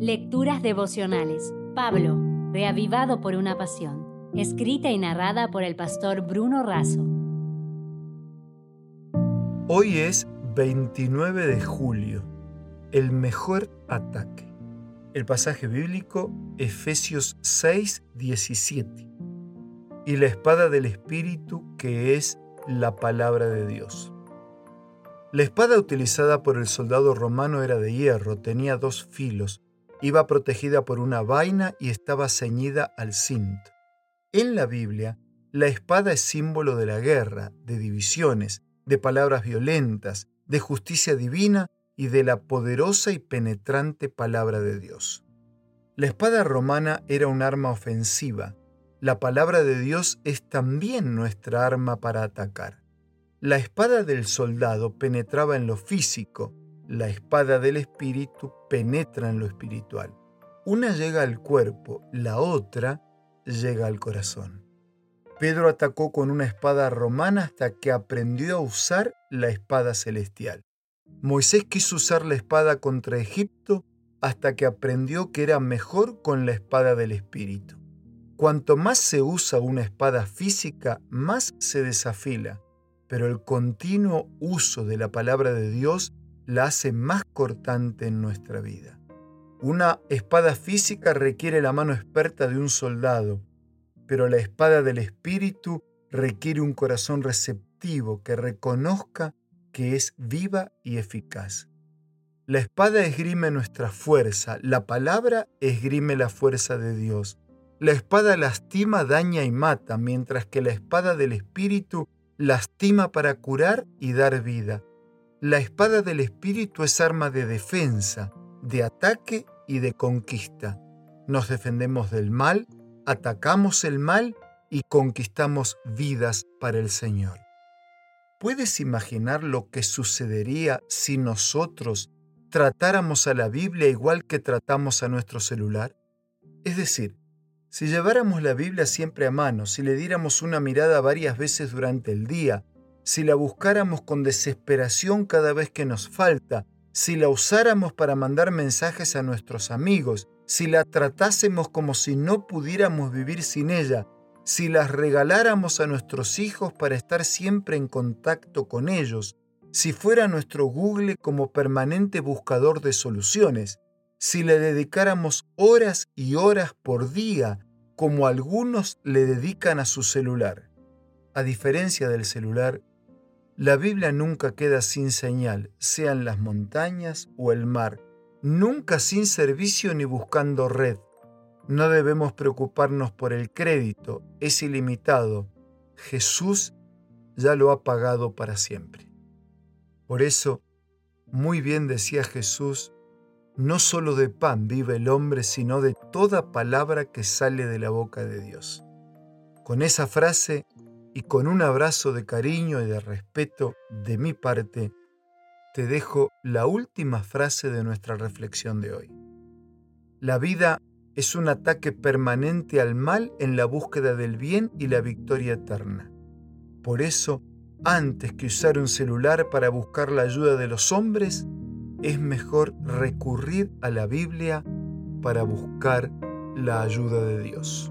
Lecturas devocionales. Pablo, reavivado por una pasión. Escrita y narrada por el pastor Bruno Razo. Hoy es 29 de julio, el mejor ataque. El pasaje bíblico Efesios 6, 17. Y la espada del Espíritu que es la palabra de Dios. La espada utilizada por el soldado romano era de hierro, tenía dos filos, iba protegida por una vaina y estaba ceñida al cinto. En la Biblia, la espada es símbolo de la guerra, de divisiones, de palabras violentas, de justicia divina y de la poderosa y penetrante palabra de Dios. La espada romana era un arma ofensiva. La palabra de Dios es también nuestra arma para atacar. La espada del soldado penetraba en lo físico, la espada del espíritu penetra en lo espiritual. Una llega al cuerpo, la otra llega al corazón. Pedro atacó con una espada romana hasta que aprendió a usar la espada celestial. Moisés quiso usar la espada contra Egipto hasta que aprendió que era mejor con la espada del espíritu. Cuanto más se usa una espada física, más se desafila pero el continuo uso de la palabra de Dios la hace más cortante en nuestra vida. Una espada física requiere la mano experta de un soldado, pero la espada del Espíritu requiere un corazón receptivo que reconozca que es viva y eficaz. La espada esgrime nuestra fuerza, la palabra esgrime la fuerza de Dios. La espada lastima, daña y mata, mientras que la espada del Espíritu lastima para curar y dar vida. La espada del Espíritu es arma de defensa, de ataque y de conquista. Nos defendemos del mal, atacamos el mal y conquistamos vidas para el Señor. ¿Puedes imaginar lo que sucedería si nosotros tratáramos a la Biblia igual que tratamos a nuestro celular? Es decir, si lleváramos la Biblia siempre a mano, si le diéramos una mirada varias veces durante el día, si la buscáramos con desesperación cada vez que nos falta, si la usáramos para mandar mensajes a nuestros amigos, si la tratásemos como si no pudiéramos vivir sin ella, si las regaláramos a nuestros hijos para estar siempre en contacto con ellos, si fuera nuestro Google como permanente buscador de soluciones, si le dedicáramos horas y horas por día, como algunos le dedican a su celular. A diferencia del celular, la Biblia nunca queda sin señal, sean las montañas o el mar, nunca sin servicio ni buscando red. No debemos preocuparnos por el crédito, es ilimitado. Jesús ya lo ha pagado para siempre. Por eso, muy bien decía Jesús, no solo de pan vive el hombre, sino de toda palabra que sale de la boca de Dios. Con esa frase y con un abrazo de cariño y de respeto de mi parte, te dejo la última frase de nuestra reflexión de hoy. La vida es un ataque permanente al mal en la búsqueda del bien y la victoria eterna. Por eso, antes que usar un celular para buscar la ayuda de los hombres, es mejor recurrir a la Biblia para buscar la ayuda de Dios.